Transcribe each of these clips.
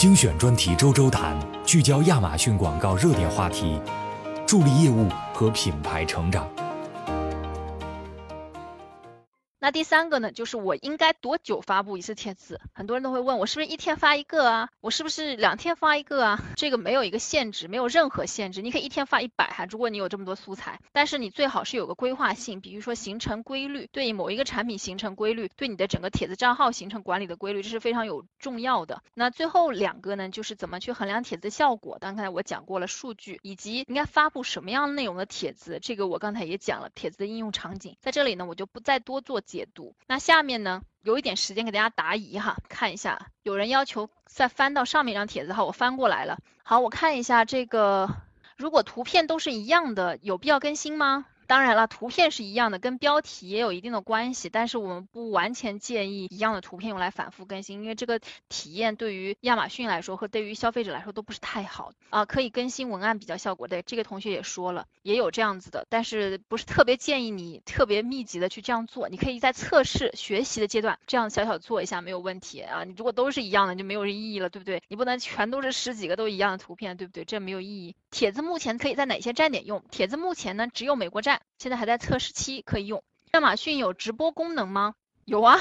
精选专题周周谈，聚焦亚马逊广告热点话题，助力业务和品牌成长。那第三个呢，就是我应该多久发布一次帖子？很多人都会问我，是不是一天发一个啊？我是不是两天发一个啊？这个没有一个限制，没有任何限制，你可以一天发一百哈，如果你有这么多素材。但是你最好是有个规划性，比如说形成规律，对某一个产品形成规律，对你的整个帖子账号形成管理的规律，这是非常有重要的。那最后两个呢，就是怎么去衡量帖子效果？刚才我讲过了数据，以及应该发布什么样内容的帖子，这个我刚才也讲了帖子的应用场景，在这里呢，我就不再多做。解读，那下面呢有一点时间给大家答疑哈，看一下，有人要求再翻到上面一张帖子哈，我翻过来了。好，我看一下这个，如果图片都是一样的，有必要更新吗？当然了，图片是一样的，跟标题也有一定的关系，但是我们不完全建议一样的图片用来反复更新，因为这个体验对于亚马逊来说和对于消费者来说都不是太好啊。可以更新文案比较效果对，这个同学也说了，也有这样子的，但是不是特别建议你特别密集的去这样做，你可以在测试学习的阶段这样小小做一下没有问题啊。你如果都是一样的就没有意义了，对不对？你不能全都是十几个都一样的图片，对不对？这没有意义。帖子目前可以在哪些站点用？帖子目前呢只有美国站。现在还在测试期，可以用。亚马逊有直播功能吗？有啊，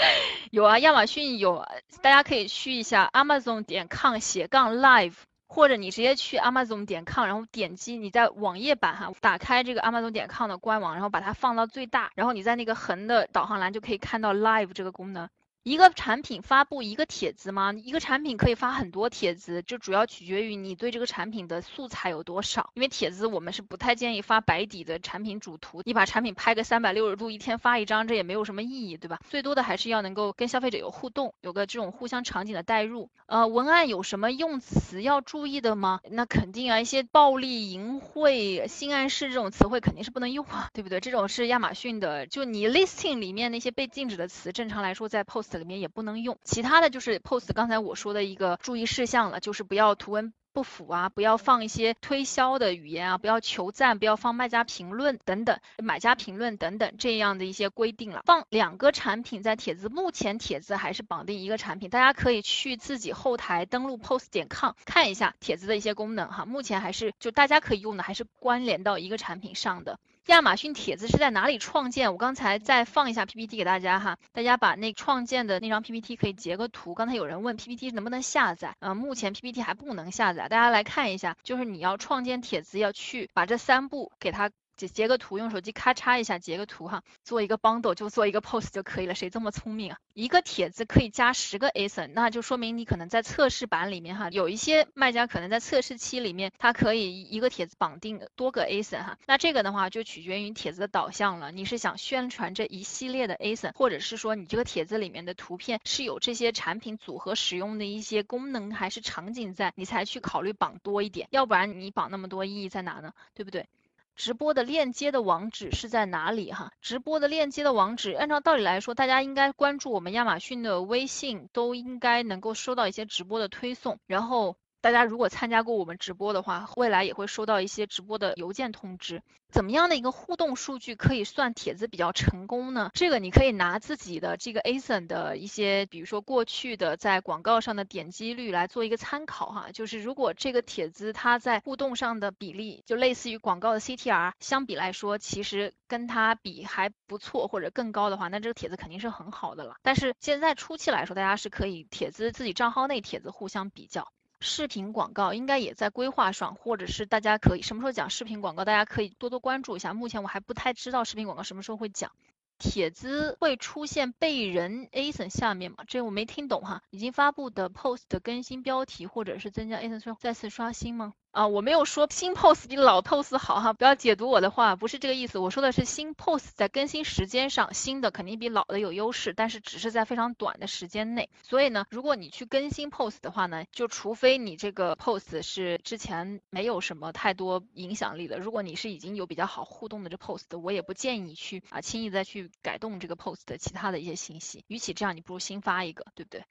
有啊。亚马逊有，大家可以去一下 Amazon 点 com 斜杠 live，或者你直接去 Amazon 点 com，然后点击你在网页版哈，打开这个 Amazon 点 com 的官网，然后把它放到最大，然后你在那个横的导航栏就可以看到 live 这个功能。一个产品发布一个帖子吗？一个产品可以发很多帖子，就主要取决于你对这个产品的素材有多少。因为帖子我们是不太建议发白底的产品主图，你把产品拍个三百六十度，一天发一张，这也没有什么意义，对吧？最多的还是要能够跟消费者有互动，有个这种互相场景的代入。呃，文案有什么用词要注意的吗？那肯定啊，一些暴力、淫秽、性暗示这种词汇肯定是不能用啊，对不对？这种是亚马逊的，就你 listing 里面那些被禁止的词，正常来说在 post。这里面也不能用，其他的就是 post 刚才我说的一个注意事项了，就是不要图文不符啊，不要放一些推销的语言啊，不要求赞，不要放卖家评论等等，买家评论等等这样的一些规定了。放两个产品在帖子，目前帖子还是绑定一个产品，大家可以去自己后台登录 post 点 com 看一下帖子的一些功能哈，目前还是就大家可以用的，还是关联到一个产品上的。亚马逊帖子是在哪里创建？我刚才再放一下 PPT 给大家哈，大家把那创建的那张 PPT 可以截个图。刚才有人问 PPT 能不能下载，呃，目前 PPT 还不能下载，大家来看一下，就是你要创建帖子，要去把这三步给它。截截个图，用手机咔嚓一下截个图哈，做一个 bundle 就做一个 post 就可以了。谁这么聪明啊？一个帖子可以加十个 asin，那就说明你可能在测试版里面哈，有一些卖家可能在测试期里面，它可以一个帖子绑定多个 asin 哈。那这个的话就取决于帖子的导向了，你是想宣传这一系列的 asin，或者是说你这个帖子里面的图片是有这些产品组合使用的一些功能还是场景在，你才去考虑绑多一点，要不然你绑那么多意义在哪呢？对不对？直播的链接的网址是在哪里？哈，直播的链接的网址，按照道理来说，大家应该关注我们亚马逊的微信，都应该能够收到一些直播的推送，然后。大家如果参加过我们直播的话，未来也会收到一些直播的邮件通知。怎么样的一个互动数据可以算帖子比较成功呢？这个你可以拿自己的这个 ASIN 的一些，比如说过去的在广告上的点击率来做一个参考哈。就是如果这个帖子它在互动上的比例，就类似于广告的 CTR，相比来说，其实跟它比还不错或者更高的话，那这个帖子肯定是很好的了。但是现在初期来说，大家是可以帖子自己账号内帖子互相比较。视频广告应该也在规划上，或者是大家可以什么时候讲视频广告，大家可以多多关注一下。目前我还不太知道视频广告什么时候会讲。帖子会出现被人 asin 下面吗？这我没听懂哈。已经发布的 post 更新标题或者是增加 asin 再次刷新吗？啊，我没有说新 post 比老 post 好哈，不要解读我的话，不是这个意思。我说的是新 post 在更新时间上，新的肯定比老的有优势，但是只是在非常短的时间内。所以呢，如果你去更新 post 的话呢，就除非你这个 post 是之前没有什么太多影响力的，如果你是已经有比较好互动的这 post，我也不建议你去啊轻易再去改动这个 post 的其他的一些信息。与其这样，你不如新发一个，对不对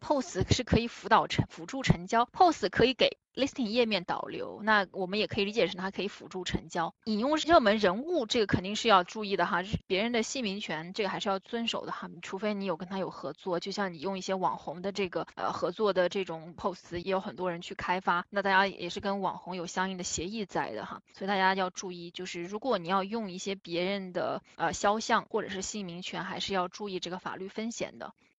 ？，post 是可以辅导成辅助成交，post 可以给 listing 页面导流，那我们也可以理解成它可以辅助成交。引用热门人物这个肯定是要注意的哈，别人的姓名权这个还是要遵守的哈，除非你有跟他有合作，就像你用一些网红的这个呃合作的这种 post，也有很多人去开发，那大家也是跟网红有相应的协议在的哈，所以大家要注意，就是如果你要用一些别人的呃肖像或者是姓名权，还是要注意这个法律风险的。